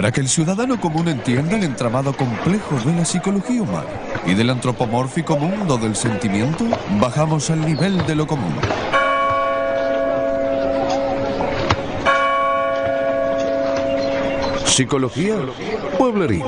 Para que el ciudadano común entienda el entramado complejo de la psicología humana y del antropomórfico mundo del sentimiento, bajamos al nivel de lo común. Psicología pueblerina.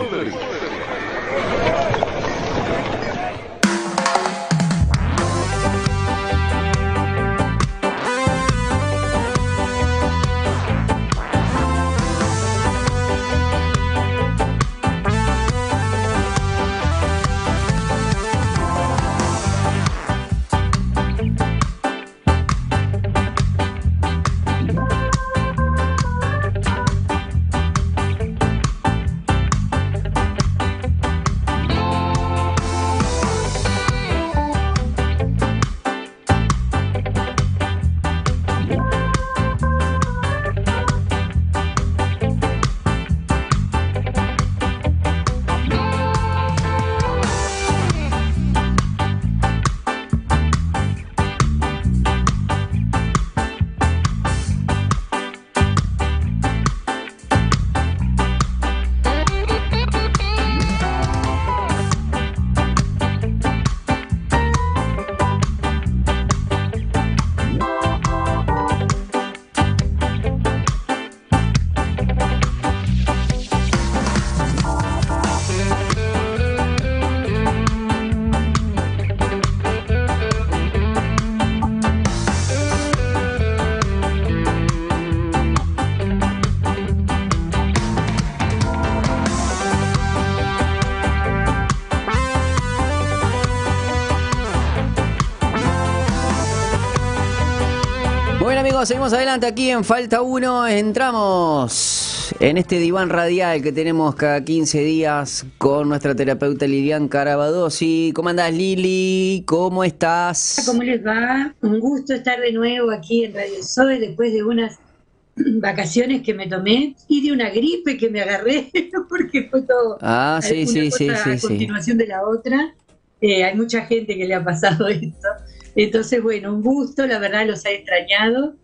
Amigos, seguimos adelante aquí en Falta 1. Entramos en este diván radial que tenemos cada 15 días con nuestra terapeuta Lilian Carabadosi. ¿Cómo andás Lili? ¿Cómo estás? ¿Cómo les va? Un gusto estar de nuevo aquí en Radio Soy después de unas vacaciones que me tomé y de una gripe que me agarré porque fue todo Ah, sí, sí, sí, a sí. continuación de la otra. Eh, hay mucha gente que le ha pasado esto. Entonces, bueno, un gusto, la verdad los he extrañado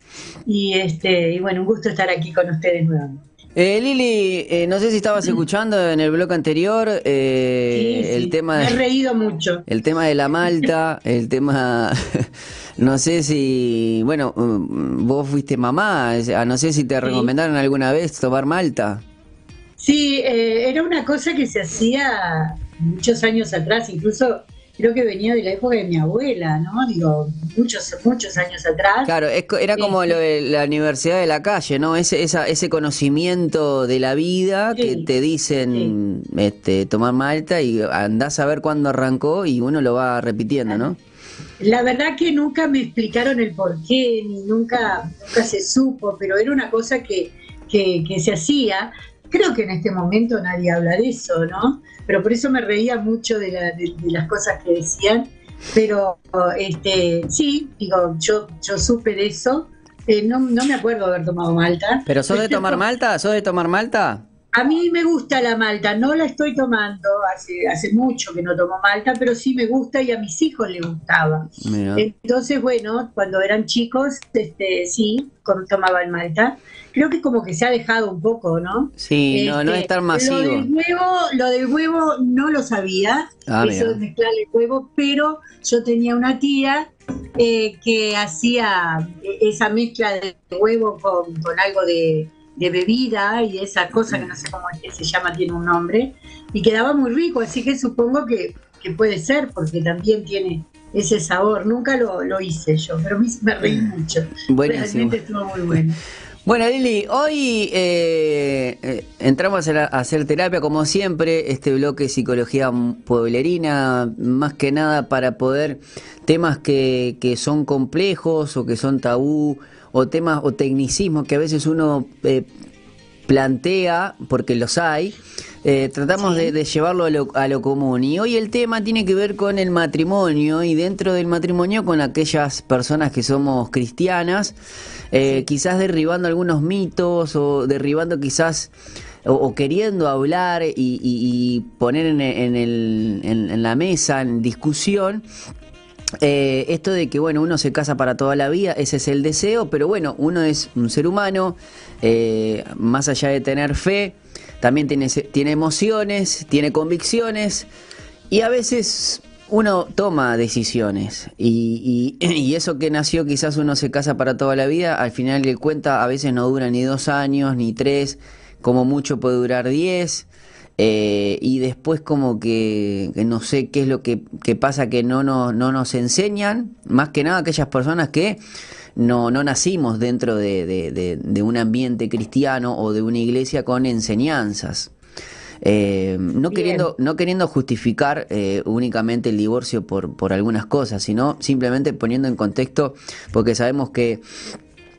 y este y bueno, un gusto estar aquí con ustedes nuevamente. Eh, Lili, eh, no sé si estabas escuchando en el bloque anterior eh, Sí, el tema me he de, reído mucho. el tema de la malta, el tema, no sé si, bueno, mm, vos fuiste mamá, ah, no sé si te recomendaron alguna vez tomar malta. Sí, eh, era una cosa que se hacía muchos años atrás, incluso creo que venía de la época de mi abuela, ¿no? Digo, muchos, muchos años atrás. Claro, es era como Sí. lo de la universidad de la calle, ¿no? Ese, esa, ese conocimiento de la vida que te dicen este, tomar malta y andás a ver cuándo arrancó y uno lo va repitiendo, ¿no? La verdad que nunca me explicaron el por qué, ni nunca, nunca se supo, pero era una cosa que, que, que se hacía. Creo que en este momento nadie habla de eso, ¿no? Pero por eso me reía mucho de, la- de- de las cosas que decían. Pero este, sí, digo, yo, yo supe de eso. Eh, no, no me acuerdo haber tomado malta. ¿Pero sos de tomar malta? ¿Sos de tomar malta? A mí me gusta la malta, no la estoy tomando, hace, hace mucho que no tomo malta, pero sí me gusta y a mis hijos les gustaba. Mira. Entonces, bueno, cuando eran chicos, este, sí, tomaban malta. Creo que como que se ha dejado un poco, ¿no? Sí, no, no es Este, tan masivo. Lo del huevo, lo del huevo no lo sabía, Ah, eso mira. de mezclar el huevo, pero yo tenía una tía eh, que hacía eh, esa mezcla de huevo con, con algo de, de bebida y esa cosa que no sé cómo es que se llama, tiene un nombre, y quedaba muy rico, así que supongo que, que puede ser, porque también tiene ese sabor. Nunca lo, lo hice yo, pero me, me reí mucho. Buenísimo. Realmente estuvo muy bueno. Bueno, Lili, hoy eh, eh, entramos a hacer, a hacer terapia, como siempre, este bloque Psicología Pueblerina, más que nada para poder temas que, que son complejos o que son tabú, o temas o tecnicismos que a veces uno eh, plantea, porque los hay, eh, tratamos de, de llevarlo a lo, a lo común. Y hoy el tema tiene que ver con el matrimonio y dentro del matrimonio con aquellas personas que somos cristianas, eh, quizás derribando algunos mitos o derribando quizás o, o queriendo hablar y, y- y poner en, en el- en- en la mesa, en discusión, eh, esto de que bueno uno se casa para toda la vida ese es el deseo pero bueno uno es un ser humano eh, más allá de tener fe también tiene, tiene emociones, tiene convicciones y a veces uno toma decisiones y, eso que nació quizás uno se casa para toda la vida, al final le cuenta a veces no dura ni dos años ni tres, como mucho puede durar diez. Eh, y después como que, no sé qué es lo que, pasa que no nos, no nos enseñan, más que nada aquellas personas que no, no nacimos dentro de, de un ambiente cristiano o de una iglesia con enseñanzas. Eh, no, queriendo, no queriendo justificar eh, únicamente el divorcio por, por algunas cosas, sino simplemente poniendo en contexto, porque sabemos que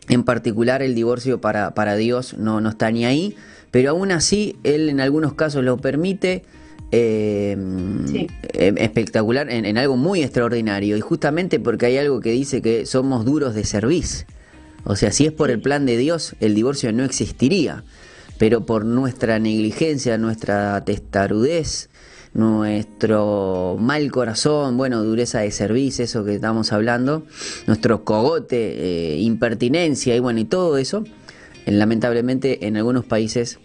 en particular el divorcio para, para Dios no, no está ni ahí, pero aún así Él en algunos casos lo permite. Eh, em, espectacular en, en, algo muy extraordinario. Y justamente porque hay algo que dice que somos duros de servicio. O sea si es por el plan de Dios el divorcio no existiría. Pero por nuestra negligencia, nuestra testarudez, nuestro mal corazón, bueno, dureza de servicio, eso que estamos hablando, nuestro cogote, eh, impertinencia y bueno, y todo eso, lamentablemente en algunos países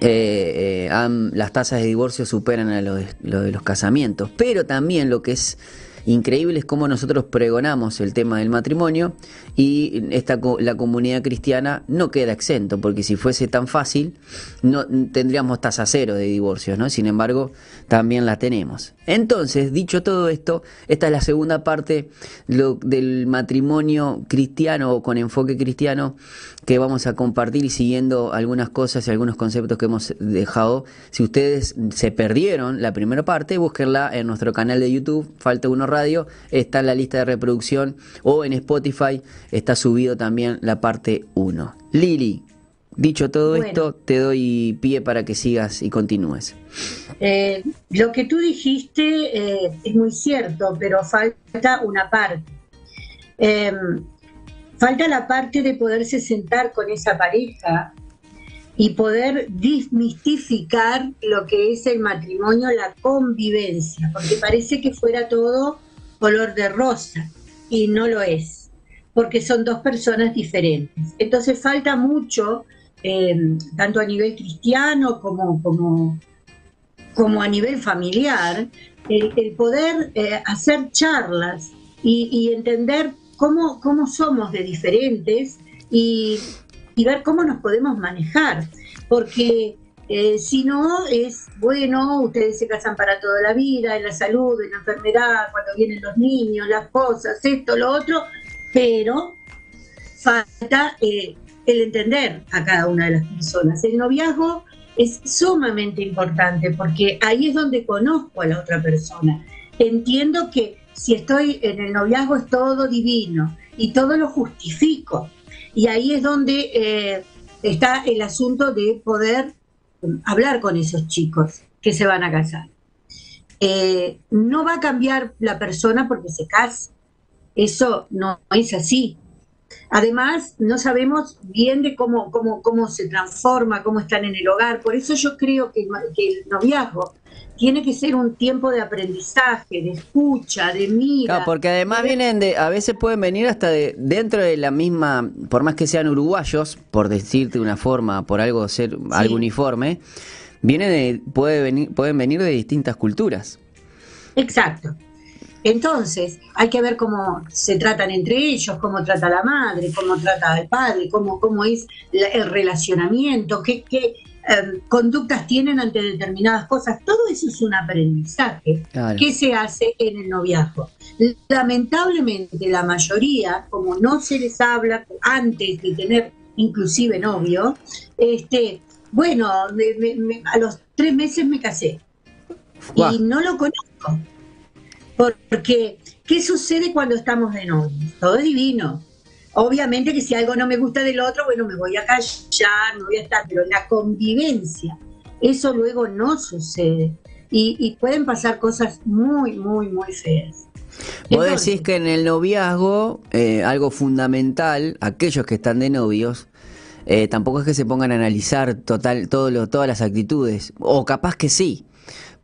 eh, eh, las tasas de divorcio superan a lo de los casamientos, pero también lo que es increíble es cómo nosotros pregonamos el tema del matrimonio y esta, la comunidad cristiana no queda exento, porque si fuese tan fácil, no tendríamos tasa cero de divorcios, ¿no? Sin embargo, también la tenemos. Entonces, dicho todo esto, esta es la segunda parte del matrimonio cristiano o con enfoque cristiano que vamos a compartir y siguiendo algunas cosas y algunos conceptos que hemos dejado. Si ustedes se perdieron la primera parte, búsquenla en nuestro canal de YouTube, Falta Uno Radio, está en la lista de reproducción o en Spotify está subido también la parte 1. Lili, dicho todo esto, te doy pie para que sigas y continúes. Eh, lo que tú dijiste eh, es muy cierto, pero falta una parte. Em, Falta la parte de poderse sentar con esa pareja y poder desmistificar lo que es el matrimonio, la convivencia, porque parece que fuera todo color de rosa y no lo es, porque son dos personas diferentes. Entonces falta mucho, em, tanto a nivel cristiano como, como, como a nivel familiar, el, poder eh, hacer charlas y, y entender cómo, cómo somos de diferentes y, ver cómo nos podemos manejar. Porque eh, si no, es bueno, ustedes se casan para toda la vida, en la salud, en la enfermedad, cuando vienen los niños, las cosas, esto, lo otro, pero falta eh, el entender a cada una de las personas. El noviazgo es sumamente importante porque ahí es donde conozco a la otra persona. Entiendo que si estoy en el noviazgo es todo divino y todo lo justifico. Y ahí es donde eh, está el asunto de poder hablar con esos chicos que se van a casar. Eh, no va a cambiar la persona porque se casa. Eso no es así. Además, no sabemos bien de cómo, cómo, cómo se transforma, cómo están en el hogar. Por eso yo creo que, que el noviazgo tiene que ser un tiempo de aprendizaje, de escucha, de mira. porque además vienen de, a veces pueden venir hasta de dentro de la misma, por más que sean uruguayos, por decirte una forma, por algo ser algo uniforme, vienen de, puede venir, pueden venir de distintas culturas. Exacto. Entonces, hay que ver cómo se tratan entre ellos, cómo trata la madre, cómo trata el padre, cómo, cómo es el relacionamiento, qué, qué, Em, conductas tienen ante determinadas cosas. Todo eso es un aprendizaje que se hace en el noviazgo. Lamentablemente la mayoría, como no se les habla antes de tener inclusive novio, este, bueno, a los tres meses me casé y no lo conozco. Porque, ¿qué sucede cuando estamos de novio? Todo es divino Obviamente que si algo no me gusta del otro, bueno, me voy a callar, me voy a estar, pero la convivencia, eso luego no sucede. Y, pueden pasar cosas muy, muy, muy feas. Vos decís que en el noviazgo, eh, algo fundamental, aquellos que están de novios, eh, tampoco es que se pongan a analizar total, todo lo, todas las actitudes, o capaz que sí,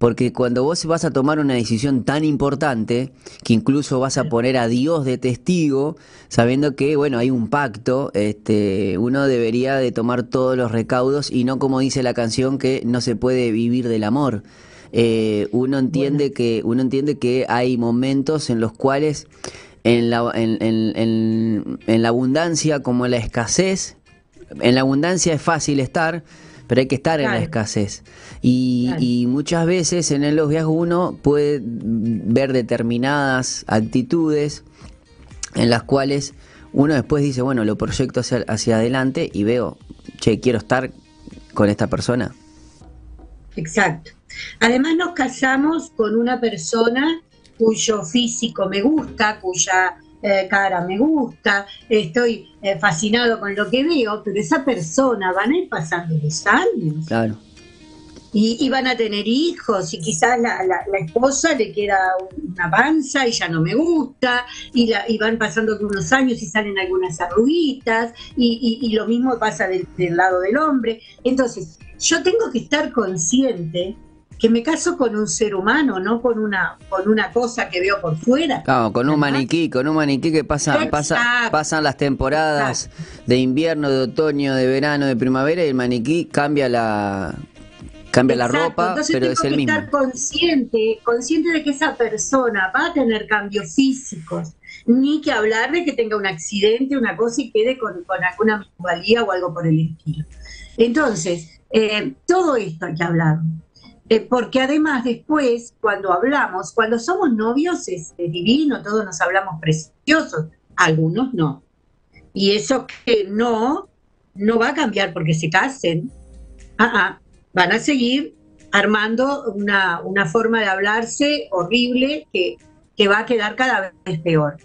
porque cuando vos vas a tomar una decisión tan importante, que incluso vas a poner a Dios de testigo, sabiendo que, bueno, hay un pacto, este, uno debería de tomar todos los recaudos y no como dice la canción que no se puede vivir del amor. Eh, uno entiende que uno entiende que hay momentos en los cuales en la, en, en, en la abundancia como en la escasez en la abundancia es fácil estar pero hay que estar en la escasez. Y, muchas veces en los viajes uno puede ver determinadas actitudes en las cuales uno después dice, bueno, lo proyecto hacia, hacia adelante y veo, che, quiero estar con esta persona. Exacto. Además nos casamos con una persona cuyo físico me gusta, cuya eh, cara me gusta, estoy eh, fascinado con lo que veo, pero esa persona van a ir pasando los años. Claro. Y, van a tener hijos y quizás la, la, esposa le queda una panza y ya no me gusta y, la, y van pasando unos años y salen algunas arruguitas y, y, lo mismo pasa del, del lado del hombre. Entonces, yo tengo que estar consciente que me caso con un ser humano, no con una, con una cosa que veo por fuera. Claro, con un maniquí, con un maniquí que pasa, pasa, pasan las temporadas de invierno, de otoño, de verano, de primavera y el maniquí cambia la cambia la ropa, pero es el mismo. Estar consciente, consciente de que esa persona va a tener cambios físicos, ni que hablar de que tenga un accidente, una cosa y quede con, con alguna minusvalía o algo por el estilo. Entonces, eh, todo esto hay que hablar. Eh, porque además después, cuando hablamos, cuando somos novios es, divino, todos nos hablamos preciosos, algunos no. Y eso que no, no va a cambiar porque se casen. Ah, ah, van a seguir armando una, una forma de hablarse horrible que, que va a quedar cada vez peor.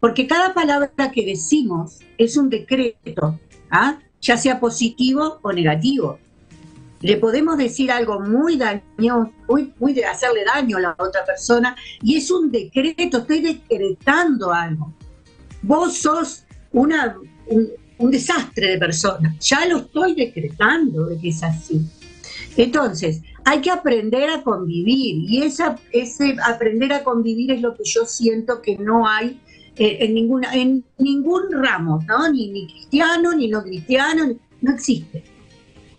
Porque cada palabra que decimos es un decreto, ¿ah? ya sea positivo o negativo le podemos decir algo muy dañoso, muy, muy de hacerle daño a la otra persona, y es un decreto, estoy decretando algo. Vos sos una, un, desastre de persona, ya lo estoy decretando de que es así. Entonces, hay que aprender a convivir, y esa, ese aprender a convivir es lo que yo siento que no hay eh, en, ninguna, en ningún ramo, ¿no? Ni, ni cristiano, ni no cristiano, no existe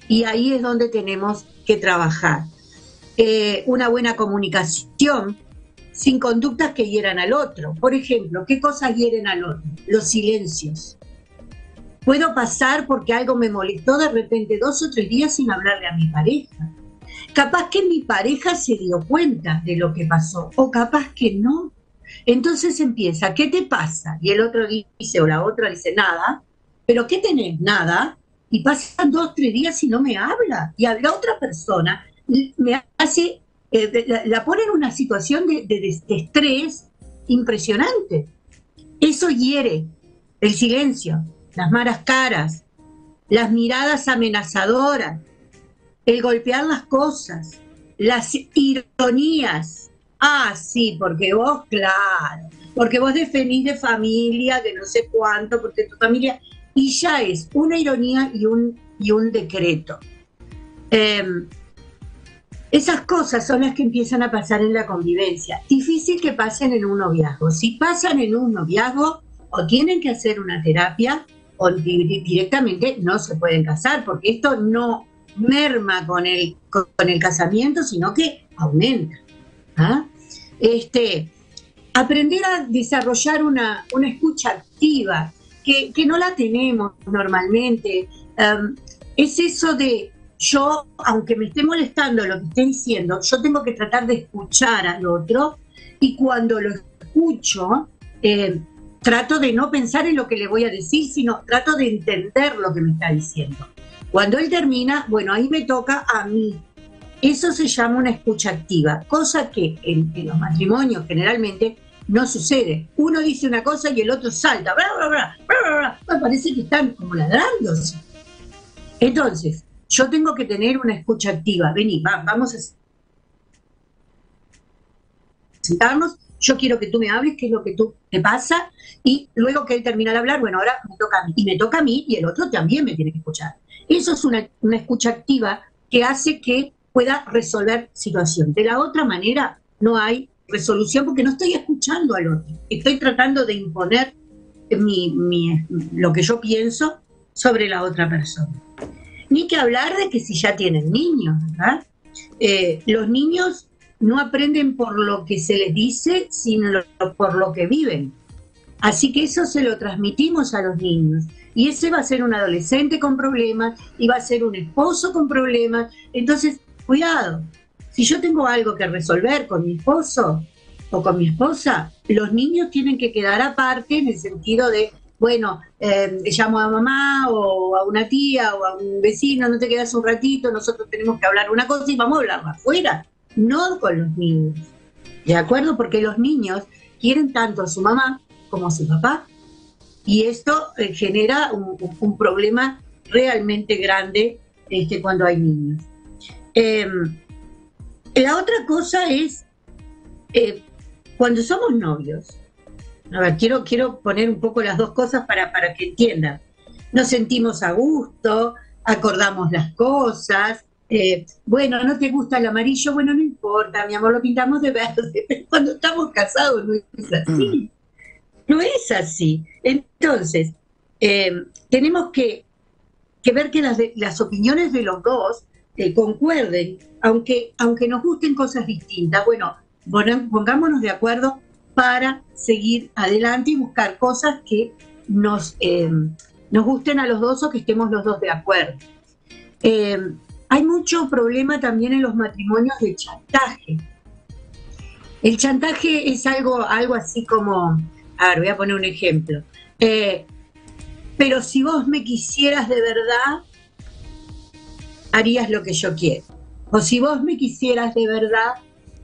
y ahí es donde tenemos que trabajar. Eh, una buena comunicación sin conductas que hieran al otro. Por ejemplo, ¿qué cosas hieren al otro? Los silencios. Puedo pasar porque algo me molestó de repente dos o tres días sin hablarle a mi pareja. Capaz que mi pareja se dio cuenta de lo que pasó o capaz que no. Entonces empieza, ¿qué te pasa? Y el otro dice, o la otra dice, nada. ¿Pero qué tenés? Nada y pasan dos, tres días y no me habla. Y a la otra persona me hace, eh, la, pone en una situación de, estrés impresionante. Eso hiere el silencio, las malas caras, las miradas amenazadoras, el golpear las cosas, las ironías. Ah, sí, porque vos, claro, porque vos defendís de familia, de no sé cuánto, porque tu familia y ya es una ironía y un, y un decreto. Em, esas cosas son las que empiezan a pasar en la convivencia. Difícil que pasen en un noviazgo. Si pasan en un noviazgo, o tienen que hacer una terapia, o directamente no se pueden casar, porque esto no merma con el, con el casamiento, sino que aumenta. ¿ah? Este, aprender a desarrollar una, una escucha activa, que, no la tenemos normalmente. Em, es eso de yo, aunque me esté molestando lo que esté diciendo, yo tengo que tratar de escuchar al otro y cuando lo escucho, em, trato de no pensar en lo que le voy a decir, sino trato de entender lo que me está diciendo. Cuando él termina, bueno, ahí me toca a mí. Eso se llama una escucha activa, cosa que en los matrimonios generalmente no sucede. Uno dice una cosa y el otro salta. parece que están como ladrándose. Entonces, yo tengo que tener una escucha activa. Vení, vamos a sentarnos. Yo quiero que tú me hables, qué es lo que tú te pasa. Y luego que él termina de hablar, bueno, ahora me toca a mí. Y me toca a mí y el otro también me tiene que escuchar. Eso es una, una escucha activa que hace que pueda resolver situación. De la otra manera, no hay resolución porque no estoy escuchando al otro. Estoy tratando de imponer mi, lo que yo pienso sobre la otra persona. Ni que hablar de que si ya tienen niños, ¿verdad? Eh, los niños no aprenden por lo que se les dice, sino por lo que viven. Así que eso se lo transmitimos a los niños. Y ese va a ser un adolescente con problemas y va a ser un esposo con problemas. Entonces, cuidado. Si yo tengo algo que resolver con mi esposo o con mi esposa, los niños tienen que quedar aparte en el sentido de, bueno, eh, llamo a mamá o a una tía o a un vecino, no te quedas un ratito, nosotros tenemos que hablar una cosa y vamos a hablar afuera, no con los niños. ¿De acuerdo? Porque los niños quieren tanto a su mamá como a su papá y esto eh, genera un, problema realmente grande este, cuando hay niños. Em, la otra cosa es, eh, cuando somos novios, a ver, quiero, quiero poner un poco las dos cosas para, para que entiendan. Nos sentimos a gusto, acordamos las cosas. Eh, bueno, ¿no te gusta el amarillo? Bueno, no importa, mi amor, lo pintamos de verde. Pero cuando estamos casados no es así. No es así. Entonces, eh, tenemos que, ver que las, las, opiniones de los dos eh, concuerden, aunque, aunque nos gusten cosas distintas. Bueno, pongámonos de acuerdo para seguir adelante y buscar cosas que nos, nos gusten a los dos o que estemos los dos de acuerdo. Hay mucho problema también en los matrimonios de chantaje. El chantaje es algo, algo así como a ver, voy a poner un ejemplo. Eh, pero si vos me quisieras de verdad, harías lo que yo quiero. O si vos me quisieras de verdad,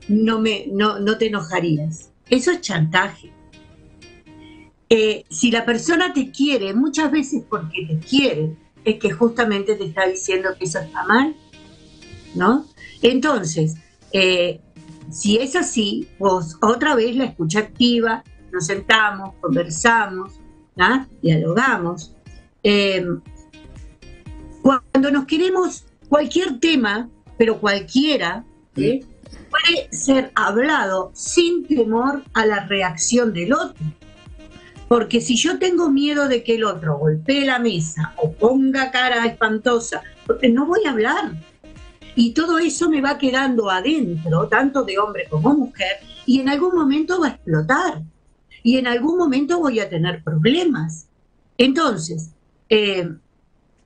no, me, no, no te enojarías. Eso es chantaje. Eh, si la persona te quiere, muchas veces porque te quiere, es que justamente te está diciendo que eso está mal, ¿no? Entonces, eh, si es así, vos otra vez la escucha activa, nos sentamos, conversamos, dialogamos. Eh, cuando nos queremos, cualquier tema, pero cualquiera, puede ser hablado sin temor a la reacción del otro. Porque si yo tengo miedo de que el otro golpee la mesa o ponga cara espantosa, no voy a hablar. Y todo eso me va quedando adentro, tanto de hombre como mujer, y en algún momento va a explotar y en algún momento voy a tener problemas. Entonces, eh,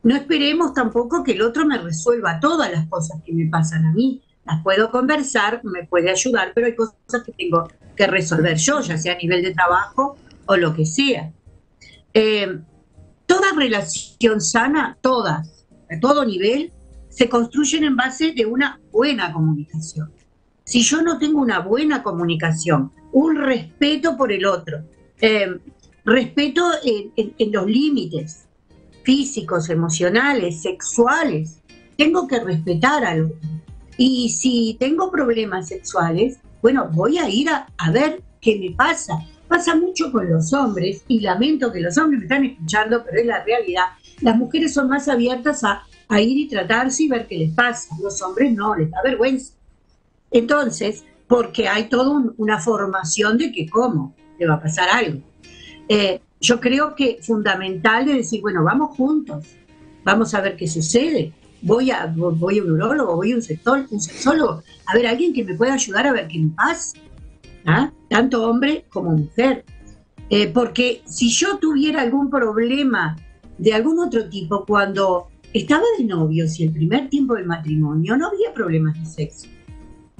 no esperemos tampoco que el otro me resuelva todas las cosas que me pasan a mí. Las puedo conversar, me puede ayudar, pero hay cosas que tengo que resolver yo, ya sea a nivel de trabajo o lo que sea. Eh, toda relación sana, todas, a todo nivel, se construyen en base de una buena comunicación. Si yo no tengo una buena comunicación, un respeto por el otro, eh, respeto en, los límites físicos, emocionales, sexuales. Tengo que respetar al otro. Y si tengo problemas sexuales, bueno, voy a ir a, ver qué me pasa. Pasa mucho con los hombres, y lamento que los hombres me están escuchando, pero es la realidad. Las mujeres son más abiertas a, ir y tratarse y ver qué les pasa. Los hombres no, les da vergüenza. Entonces, porque hay toda una formación de que cómo le va a pasar algo. Eh, yo creo que fundamental es decir, bueno, vamos juntos, vamos a ver qué sucede. Voy a, voy a un neurólogo, voy a un, sector, un sexólogo, a ver, alguien que me pueda ayudar a ver qué me pasa, tanto hombre como mujer. Eh, porque si yo tuviera algún problema de algún otro tipo cuando estaba de novios y el primer tiempo del matrimonio, no había problemas de sexo.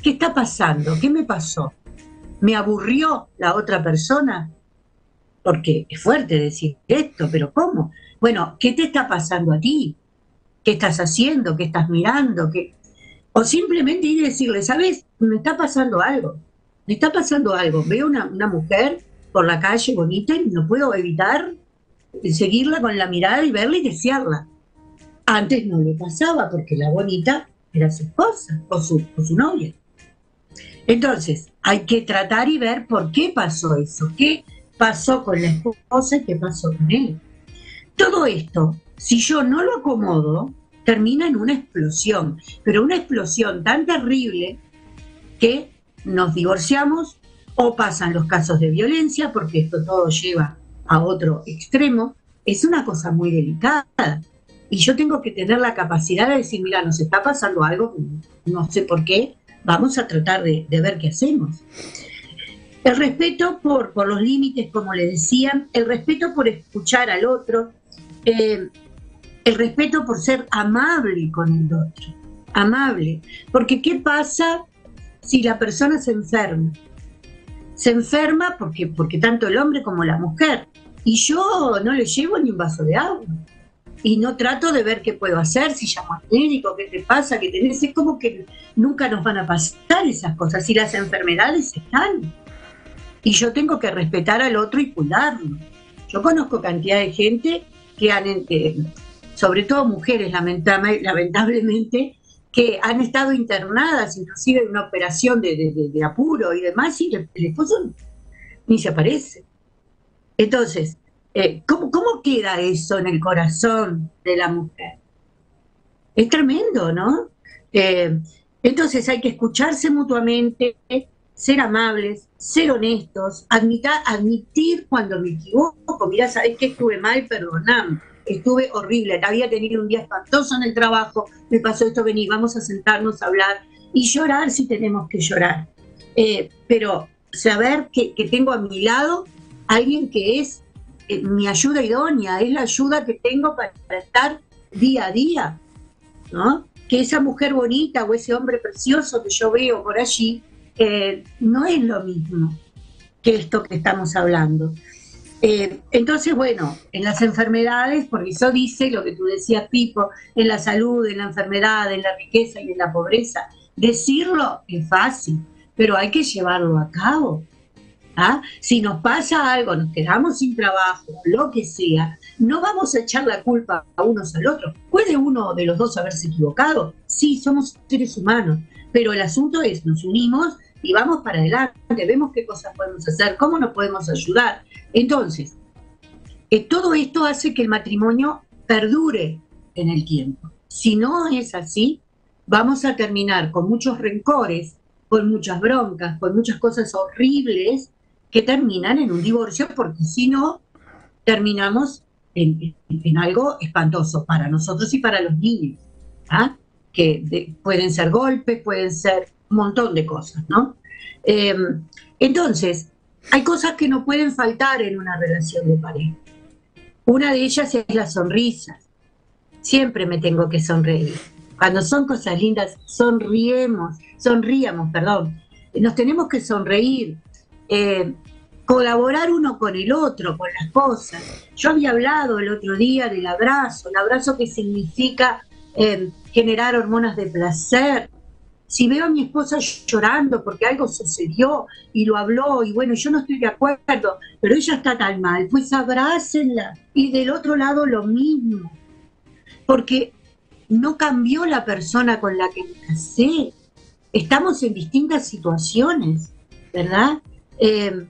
¿Qué está pasando? ¿Qué me pasó? ¿Me aburrió la otra persona? Porque es fuerte decir esto, pero ¿cómo? Bueno, ¿qué te está pasando a ti? ¿Qué estás haciendo? ¿Qué estás mirando? ¿Qué... O simplemente ir y decirle, ¿sabes? Me está pasando algo. Me está pasando algo. Veo una, una mujer por la calle bonita y no puedo evitar seguirla con la mirada y verla y desearla. Antes no le pasaba porque la bonita era su esposa o su, o su novia. Entonces, hay que tratar y ver por qué pasó eso, qué pasó con la esposa y qué pasó con él. Todo esto, si yo no lo acomodo, termina en una explosión, pero una explosión tan terrible que nos divorciamos o pasan los casos de violencia, porque esto todo lleva a otro extremo, es una cosa muy delicada. Y yo tengo que tener la capacidad de decir, mira, nos está pasando algo, no sé por qué, vamos a tratar de, ver qué hacemos. El respeto por, por los límites, como le decían, el respeto por escuchar al otro, eh, el respeto por ser amable con el otro, amable. Porque ¿qué pasa si la persona se enferma? Se enferma porque, porque tanto el hombre como la mujer. Y yo no le llevo ni un vaso de agua. Y no trato de ver qué puedo hacer, si llamo al médico, qué te pasa, qué tenés. Es como que nunca nos van a pasar esas cosas. Y las enfermedades están. Y yo tengo que respetar al otro y cuidarlo. Yo conozco cantidad de gente que han, eh, sobre todo mujeres lamentablemente, que han estado internadas, inclusive en una operación de, apuro y demás, y el, esposo ni se aparece. Entonces, eh, ¿cómo, queda eso en el corazón de la mujer? Es tremendo, ¿no? Eh, entonces hay que escucharse mutuamente, ser amables, ser honestos, admitir cuando me equivoco, mira, sabes que estuve mal, perdoname estuve horrible, había tenido un día espantoso en el trabajo, me pasó esto, vení, vamos a sentarnos a hablar y llorar si tenemos que llorar. Eh, pero saber que, tengo a mi lado alguien que es eh, mi ayuda idónea, es la ayuda que tengo para, estar día a día, ¿no? Que esa mujer bonita o ese hombre precioso que yo veo por allí eh, no es lo mismo que esto que estamos hablando. Eh, entonces, bueno, en las enfermedades, porque eso dice lo que tú decías, Pipo, en la salud, en la enfermedad, en la riqueza y en la pobreza. Decirlo es fácil, pero hay que llevarlo a cabo. ¿ah? Si nos pasa algo, nos quedamos sin trabajo, lo que sea, no vamos a echar la culpa a unos al otro. ¿Puede uno de los dos haberse equivocado? Sí, somos seres humanos, pero el asunto es, nos unimos y vamos para adelante, vemos qué cosas podemos hacer, cómo nos podemos ayudar. Entonces, eh, todo esto hace que el matrimonio perdure en el tiempo. Si no es así, vamos a terminar con muchos rencores, con muchas broncas, con muchas cosas horribles que terminan en un divorcio, porque si no, terminamos en, algo espantoso para nosotros y para los niños, ¿ah? que pueden ser golpes, pueden ser montón de cosas, ¿no? Eh, entonces, hay cosas que no pueden faltar en una relación de pareja. Una de ellas es la sonrisa. Siempre me tengo que sonreír. Cuando son cosas lindas, sonriemos, sonríamos, perdón. Nos tenemos que sonreír, eh, colaborar uno con el otro, con las cosas. Yo había hablado el otro día del abrazo, el abrazo que significa eh, generar hormonas de placer, si veo a mi esposa llorando porque algo sucedió y lo habló y bueno, yo no estoy de acuerdo, pero ella está tan mal, pues abrácenla. Y del otro lado lo mismo, porque no cambió la persona con la que me casé. Estamos en distintas situaciones, ¿verdad? Eh,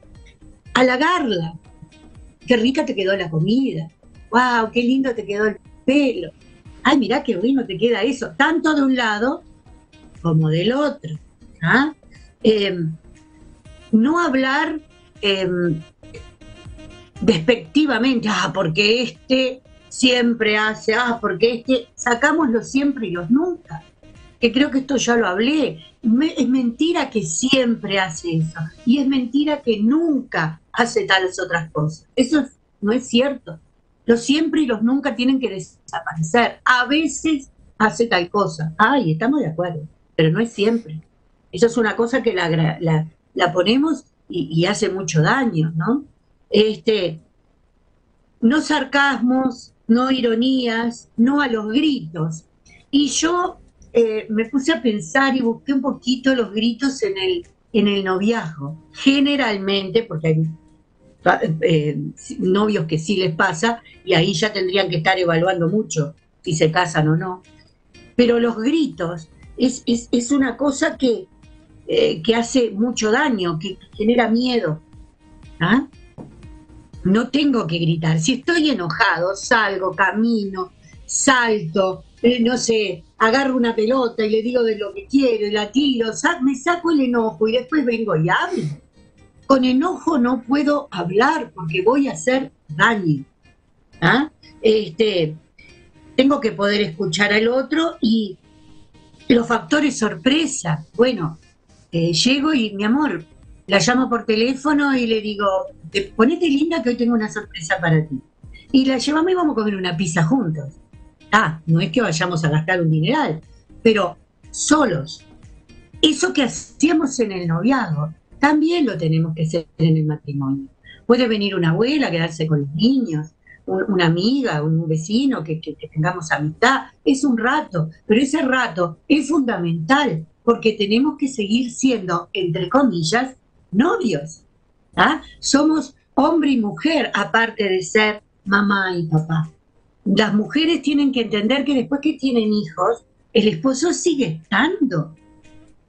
halagarla. Qué rica te quedó la comida. ¡Wow! ¡Qué lindo te quedó el pelo! ¡Ay, mira qué bueno te queda eso! Tanto de un lado como del otro. ¿ah? Em, no hablar em, despectivamente, ah, porque este siempre hace, ah, porque este, sacamos los siempre y los nunca. Que creo que esto ya lo hablé. es mentira que siempre hace eso. Y es mentira que nunca hace tales otras cosas. Eso no es cierto. Los siempre y los nunca tienen que desaparecer. A veces hace tal cosa. Ay, estamos de acuerdo pero no es siempre. Eso es una cosa que la, la, ponemos y, hace mucho daño, ¿no? Este, no sarcasmos, no ironías, no a los gritos. Y yo eh, me puse a pensar y busqué un poquito los gritos en el, en el noviazgo. Generalmente, porque hay eh, novios que sí les pasa y ahí ya tendrían que estar evaluando mucho si se casan o no. Pero los gritos es, una cosa que, eh, que, hace mucho daño, que, genera miedo. ¿ah? No tengo que gritar. Si estoy enojado, salgo, camino, salto, eh, no sé, agarro una pelota y le digo de lo que quiero y la tiro, me saco el enojo y después vengo y hablo. Con enojo no puedo hablar porque voy a hacer daño. ¿ah? Este, tengo que poder escuchar al otro y los factores sorpresa. Bueno, eh, llego y mi amor, la llamo por teléfono y le digo, ponete linda que hoy tengo una sorpresa para ti. Y la llevamos y vamos a comer una pizza juntos. Ah, no es que vayamos a gastar un dineral, pero solos. Eso que hacíamos en el noviazgo, también lo tenemos que hacer en el matrimonio. Puede venir una abuela a quedarse con los niños, una amiga, un vecino, que, tengamos amistad. Es un rato, pero ese rato es fundamental porque tenemos que seguir siendo, entre comillas, novios. ¿ah? Somos hombre y mujer, aparte de ser mamá y papá. Las mujeres tienen que entender que después que tienen hijos, el esposo sigue estando.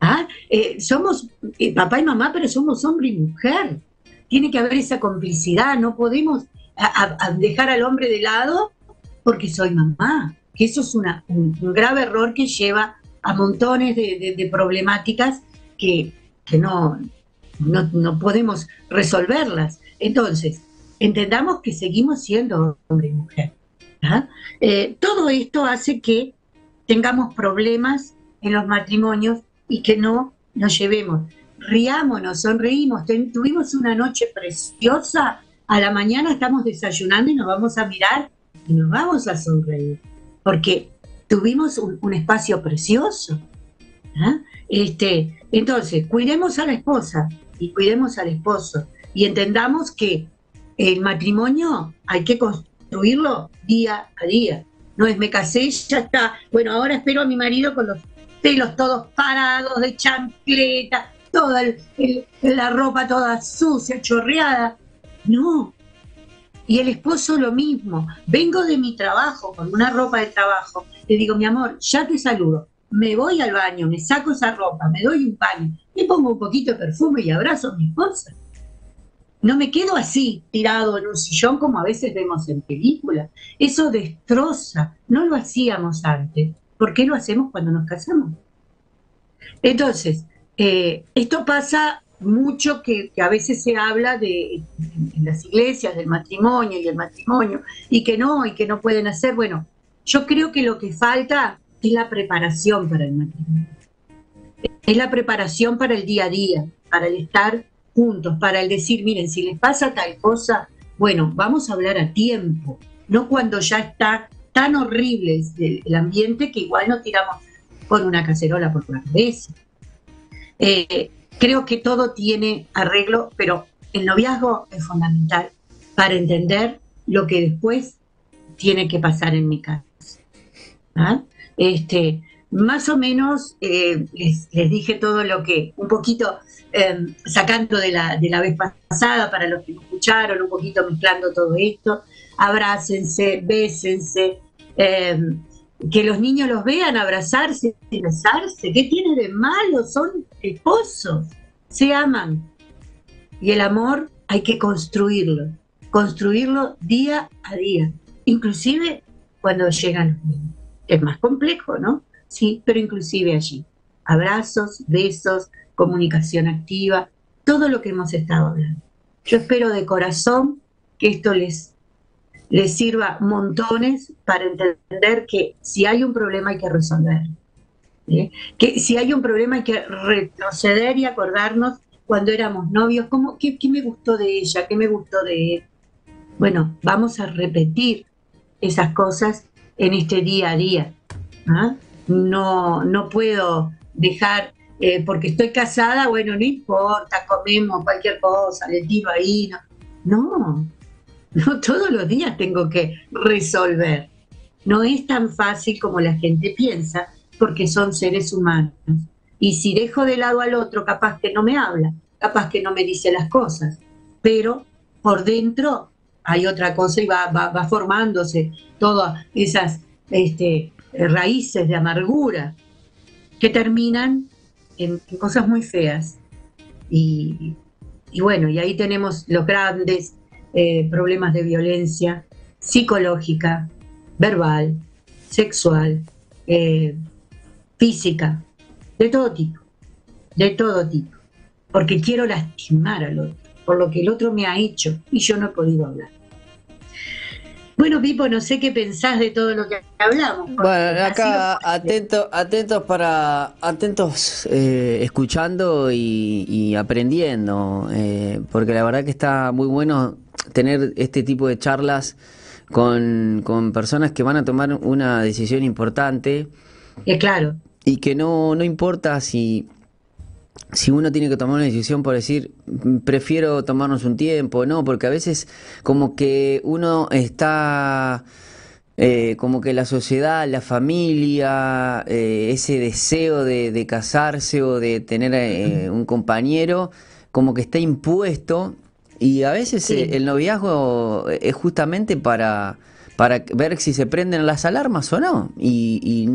¿ah? Eh, somos eh, papá y mamá, pero somos hombre y mujer. Tiene que haber esa complicidad, no podemos dejar al hombre de lado porque soy mamá, que eso es una, un, grave error que lleva a montones de, problemáticas que, no, no, podemos resolverlas. Entonces, entendamos que seguimos siendo hombre y mujer. ¿ah? Eh, todo esto hace que tengamos problemas en los matrimonios y que no nos llevemos. Riámonos, sonreímos, tuvimos una noche preciosa a la mañana estamos desayunando y nos vamos a mirar y nos vamos a sonreír, porque tuvimos un, espacio precioso. ¿ah? Este, entonces, cuidemos a la esposa y cuidemos al esposo y entendamos que el matrimonio hay que construirlo día a día. No es me casé, ya está. Bueno, ahora espero a mi marido con los pelos todos parados, de chancleta, toda la ropa toda sucia, chorreada. No. Y el esposo lo mismo. Vengo de mi trabajo con una ropa de trabajo. Le digo, mi amor, ya te saludo. Me voy al baño, me saco esa ropa, me doy un baño, y pongo un poquito de perfume y abrazo a mi esposa. No me quedo así, tirado en un sillón como a veces vemos en películas. Eso destroza. No lo hacíamos antes. ¿Por qué lo hacemos cuando nos casamos? Entonces, eh, esto pasa mucho que, a veces se habla de en las iglesias del matrimonio y el matrimonio y que no y que no pueden hacer. Bueno yo creo que lo que falta es la preparación para el matrimonio. Es la preparación para el día a día para el estar juntos para el decir miren si les pasa tal cosa bueno vamos a hablar a tiempo no cuando ya está tan horrible el, ambiente que igual nos tiramos con una cacerola por la cabeza. Eh, Creo que todo tiene arreglo, pero el noviazgo es fundamental para entender lo que después tiene que pasar en mi casa. ¿Ah? Este, más o menos eh, les, dije todo lo que, un poquito em, sacando de la, de la vez pasada para los que me escucharon, un poquito mezclando todo esto. Abrácense, bésense, em, que los niños los vean abrazarse y besarse. ¿Qué tiene de malo? Son esposos, se aman. Y el amor hay que construirlo, construirlo día a día, inclusive cuando llegan los niños. Es más complejo, ¿no? Sí, pero inclusive allí. Abrazos, besos, comunicación activa, todo lo que hemos estado hablando. Yo espero de corazón que esto les les sirva montones para entender que si hay un problema hay que Que si hay un problema hay que retroceder y acordarnos cuando éramos novios, ¿cómo, qué, me gustó de ella? ¿Qué me gustó de él? Bueno, vamos a repetir esas cosas en este día a día. ¿ah? No, no puedo dejar, eh, porque estoy casada, bueno, no importa, comemos cualquier cosa, le tiro ahí. no, no todos los días tengo que resolver. No es tan fácil como la gente piensa, porque son seres humanos. Y si dejo de lado al otro, capaz que no me habla, capaz que no me dice las cosas, pero por dentro hay otra cosa y va, va, formándose todas esas este, raíces de amargura que terminan en, cosas muy feas. y, bueno, y ahí tenemos los grandes eh, problemas de violencia psicológica, verbal, sexual, eh, física, de todo tipo, de todo tipo, porque quiero lastimar al otro, por lo que el otro me ha hecho y yo no he podido hablar. Bueno, Pipo, no sé qué pensás de todo lo que hablamos. Bueno, acá atentos, atentos para, atentos eh, escuchando y, aprendiendo, eh, porque la verdad que está muy bueno tener este tipo de charlas con, con personas que van a tomar una decisión importante. Es claro. Y que no, no importa si si uno tiene que tomar una decisión por decir, prefiero tomarnos un tiempo, no, porque a veces como que uno está, eh, como que la sociedad, la familia, eh, ese deseo de, casarse o de tener eh, un compañero, como que está impuesto y a veces el noviazgo es justamente para para ver si se prenden las alarmas o no. Y,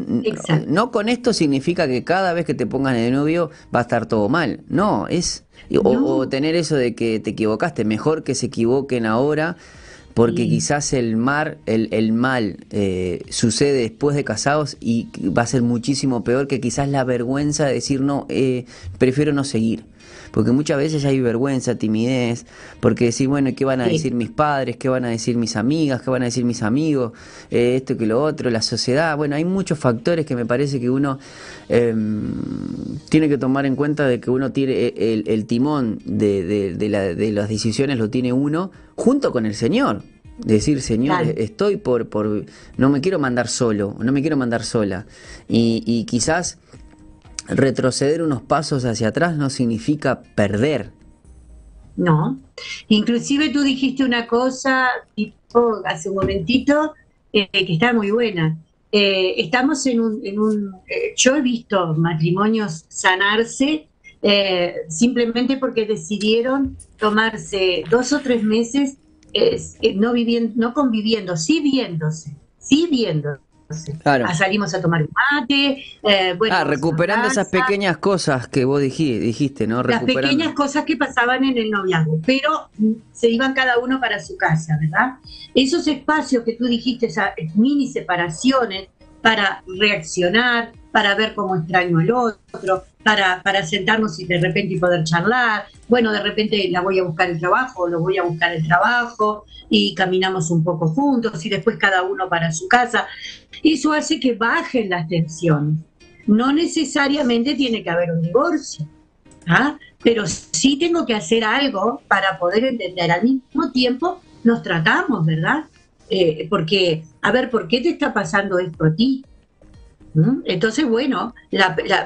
no con esto significa que cada vez que te pongan de novio va a estar todo mal. No, es... O, tener eso de que te equivocaste, mejor que se equivoquen ahora, porque quizás el mar, el, el mal eh, sucede después de casados y va a ser muchísimo peor que quizás la vergüenza de decir no, eh, prefiero no seguir porque muchas veces hay vergüenza, timidez, porque decir, bueno, ¿qué van a decir mis padres? ¿Qué van a decir mis amigas? ¿Qué van a decir mis amigos? Eh, esto que lo otro, la sociedad. Bueno, hay muchos factores que me parece que uno em, tiene que tomar en cuenta de que uno tiene eh, el, timón de, de, las decisiones, lo tiene uno junto con el Señor decir, Señor, estoy por, por, no me quiero mandar solo, no me quiero mandar sola. Y, y quizás retroceder unos pasos hacia atrás no significa perder. No, inclusive tú dijiste una cosa tipo, hace un momentito eh, que está muy buena. Eh, estamos en un, en un eh, yo he visto matrimonios sanarse simplemente porque decidieron tomarse dos o tres meses no no conviviendo, sí viéndose, sí viéndose Claro. Ah, salimos a tomar mate. Eh, ah, recuperando esas pequeñas cosas que vos dijiste, ¿no? Las pequeñas cosas que pasaban en el noviazgo, pero se iban cada uno para su casa, ¿verdad? Esos espacios que tú dijiste, esas mini separaciones para reaccionar, para ver cómo extraño el otro, para, para sentarnos y de repente poder charlar. Bueno, de repente la voy a buscar el trabajo, lo voy a buscar el trabajo y caminamos un poco juntos y después cada uno para su casa. Eso hace que bajen las tensiones. No necesariamente tiene que haber un divorcio, ¿ah? pero sí tengo que hacer algo para poder entender. Al mismo tiempo nos tratamos, ¿verdad? Eh, porque, a ver, ¿por qué te está pasando esto a ti? ¿Mm? Entonces, bueno,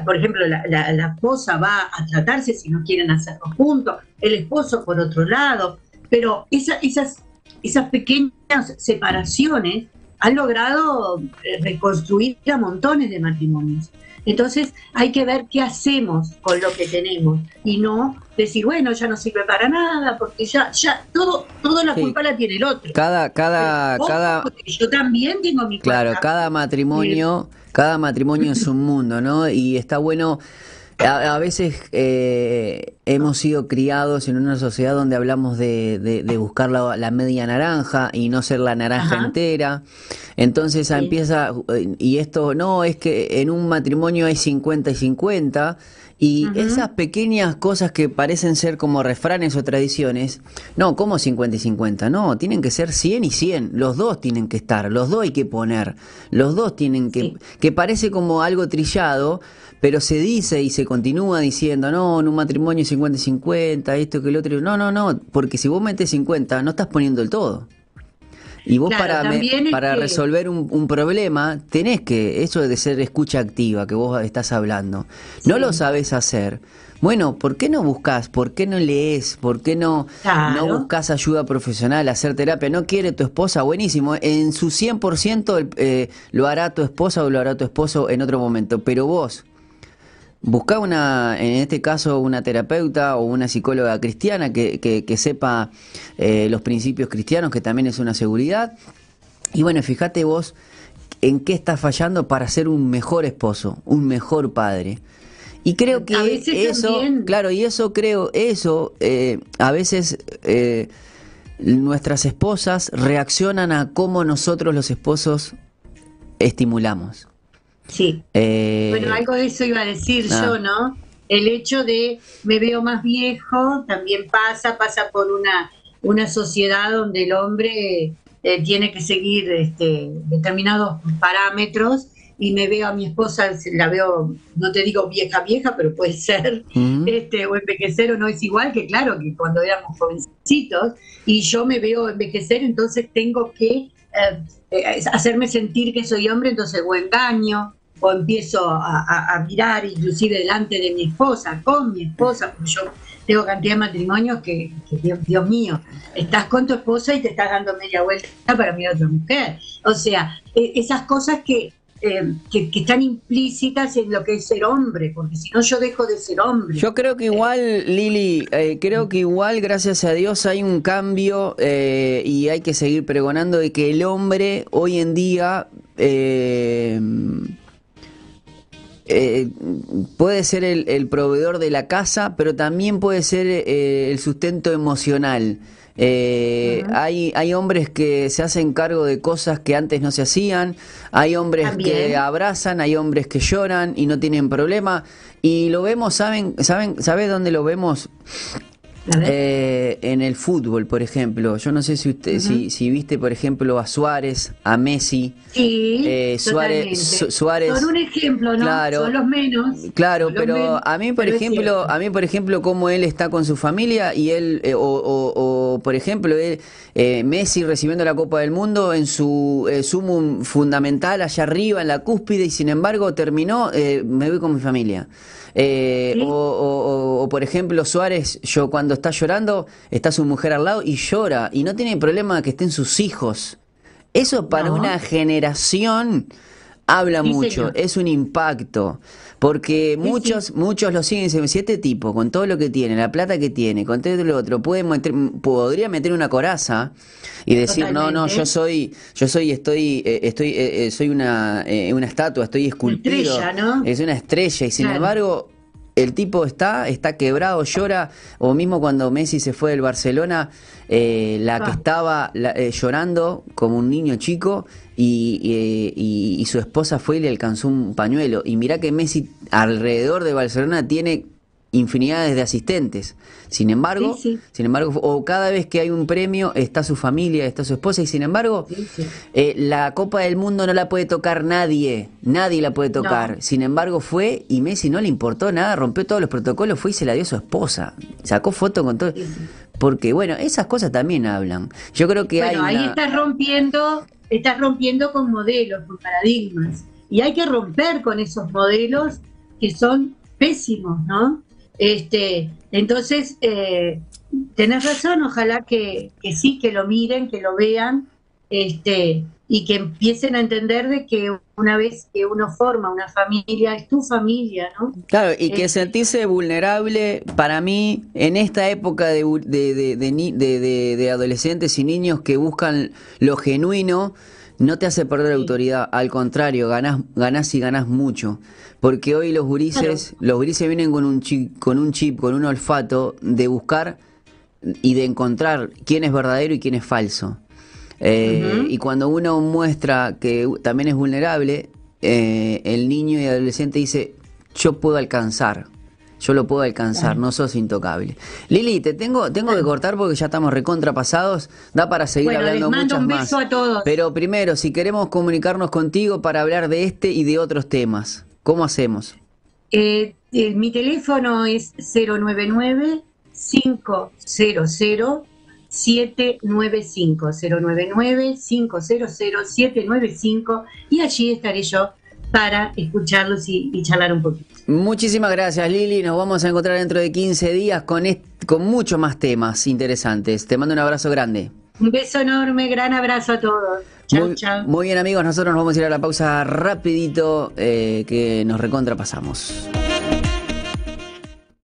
por ejemplo, la, esposa va a tratarse si no quieren hacerlo juntos, el esposo por otro lado, pero esas, esas pequeñas separaciones han logrado eh, reconstruir a montones de matrimonios. Entonces hay que ver qué hacemos con lo que tenemos y no decir, bueno, ya no sirve para nada, porque ya, ya, todo, toda la culpa la tiene el otro. Cada, cada, cada. Yo también tengo mi Claro, cada matrimonio, cada matrimonio es un mundo, ¿no? Y está bueno. A, veces eh, hemos sido criados en una sociedad donde hablamos de, de, buscar la, media naranja y no ser la naranja entera. Entonces empieza, y esto no, es que en un matrimonio hay 50 y 50. Y esas pequeñas cosas que parecen ser como refranes o tradiciones, no, como 50 y 50, no, tienen que ser 100 y 100, los dos tienen que estar, los dos hay que poner, los dos tienen que, que parece como algo trillado, pero se dice y se continúa diciendo, no, en un matrimonio 50 y 50, esto que el otro, no, no, no, porque si vos metes 50, no estás poniendo el todo. Y vos para, para resolver un, problema tenés que, eso de ser escucha activa que vos estás hablando, no lo sabes hacer. Bueno, ¿por qué no buscas? ¿Por qué no lees? ¿Por qué no, no buscas ayuda profesional, hacer terapia? ¿No quiere tu esposa? Buenísimo. En su 100% eh, lo hará tu esposa o lo hará tu esposo en otro momento. Pero vos, busca una, en este caso, una terapeuta o una psicóloga cristiana que, que, sepa eh, los principios cristianos, que también es una seguridad. Y bueno, fíjate vos en qué estás fallando para ser un mejor esposo, un mejor padre. Y creo que eso, claro, y eso creo, eso eh, a veces eh, nuestras esposas reaccionan a cómo nosotros los esposos estimulamos. Sí. Eh, bueno, algo de eso iba a decir ah. yo, ¿no? El hecho de me veo más viejo también pasa, pasa por una, una sociedad donde el hombre eh, tiene que seguir este, determinados parámetros y me veo a mi esposa, la veo, no te digo vieja, vieja, pero puede ser, este, o envejecer o no es igual que claro que cuando éramos jovencitos, y yo me veo envejecer, entonces tengo que eh, eh, hacerme sentir que soy hombre, entonces o engaño, o empiezo a, mirar inclusive delante de mi esposa, con mi esposa, porque yo tengo cantidad de matrimonios que, Dios, mío, estás con tu esposa y te estás dando media vuelta para mirar a otra mujer. O sea, e, esas cosas que eh, que, están implícitas en lo que es ser hombre, porque si no yo dejo de ser hombre. Yo creo que igual, Lili, eh, creo que igual, gracias a Dios, hay un cambio eh, y hay que seguir pregonando de que el hombre hoy en día puede ser el, proveedor de la casa, pero también puede ser el sustento emocional. Eh, hay, hay hombres que se hacen cargo de cosas que antes no se hacían, hay hombres que abrazan, hay hombres que lloran y no tienen problema. Y lo vemos, ¿saben? ¿Saben? ¿Sabes dónde lo vemos? Eh, en el fútbol, por ejemplo, yo no sé si usted, si, si, viste, por ejemplo, a Suárez, a Messi. Sí, eh, Suárez, Suárez. Son un ejemplo, ¿no? Claro, Son los menos. Claro, pero a mí, por ejemplo, a mí, por ejemplo, cómo él está con su familia y él, eh, o, o, por ejemplo, él, eh, Messi recibiendo la Copa del Mundo en su sumo fundamental allá arriba, en la cúspide, y sin embargo terminó, me voy con mi familia. Eh, o, por ejemplo, Suárez, yo cuando está llorando, está su mujer al lado y llora y no tiene problema que estén sus hijos. Eso para una generación habla mucho, es un impacto. Porque muchos, muchos lo siguen diciendo, si este tipo, con todo lo que tiene, la plata que tiene, con todo lo otro, puede meter, podría meter una coraza y decir, no, no, yo soy, yo soy, estoy, eh, estoy, eh, eh, soy una, una estatua, estoy esculpido. Es una estrella, y sin embargo, el tipo está, está quebrado, llora, o mismo cuando Messi se fue del Barcelona, la que ah. estaba llorando como un niño chico y, su esposa fue y le alcanzó un pañuelo. Y mirá que Messi alrededor de Barcelona tiene infinidades de asistentes. Sin embargo, sin embargo, o cada vez que hay un premio está su familia, está su esposa y sin embargo, eh, la Copa del Mundo no la puede tocar nadie, nadie la puede tocar. Sin embargo, fue y Messi no le importó nada, rompió todos los protocolos, fue y se la dio a su esposa, sacó foto con todo. Porque bueno, esas cosas también hablan. Yo creo que bueno, hay ahí está rompiendo estás rompiendo con modelos, con paradigmas. Y hay que romper con esos modelos que son pésimos, ¿no? Este, entonces, eh, tenés razón, ojalá que, que, sí, que lo miren, que lo vean, este, y que empiecen a entender de que una vez que uno forma una familia, es tu familia, ¿no? Claro, y que este sentirse vulnerable, para mí, en esta época de, de, de, de adolescentes y niños que buscan lo genuino, no te hace perder autoridad, al contrario, ganás, ganás y ganás mucho. Porque hoy los gurises, los gurises vienen con un chip, con un chip, con un olfato de buscar y de encontrar quién es verdadero y quién es falso. Eh, y cuando uno muestra que también es vulnerable, eh, el niño y adolescente dice, yo puedo alcanzar, yo lo puedo alcanzar, no sos intocable. Lili, te tengo, tengo que cortar porque ya estamos recontrapasados, da para seguir hablando les mando un beso A todos. Pero primero, si queremos comunicarnos contigo para hablar de este y de otros temas, ¿cómo hacemos? Eh, eh, mi teléfono es 099 500 795 099 500 795 y allí estaré yo para escucharlos y, charlar un poquito. Muchísimas gracias Lili, nos vamos a encontrar dentro de 15 días con, con muchos más temas interesantes. Te mando un abrazo grande. Un beso enorme, gran abrazo a todos. Chao, muy, chao. Muy bien amigos, nosotros nos vamos a ir a la pausa rapidito eh, que nos recontrapasamos.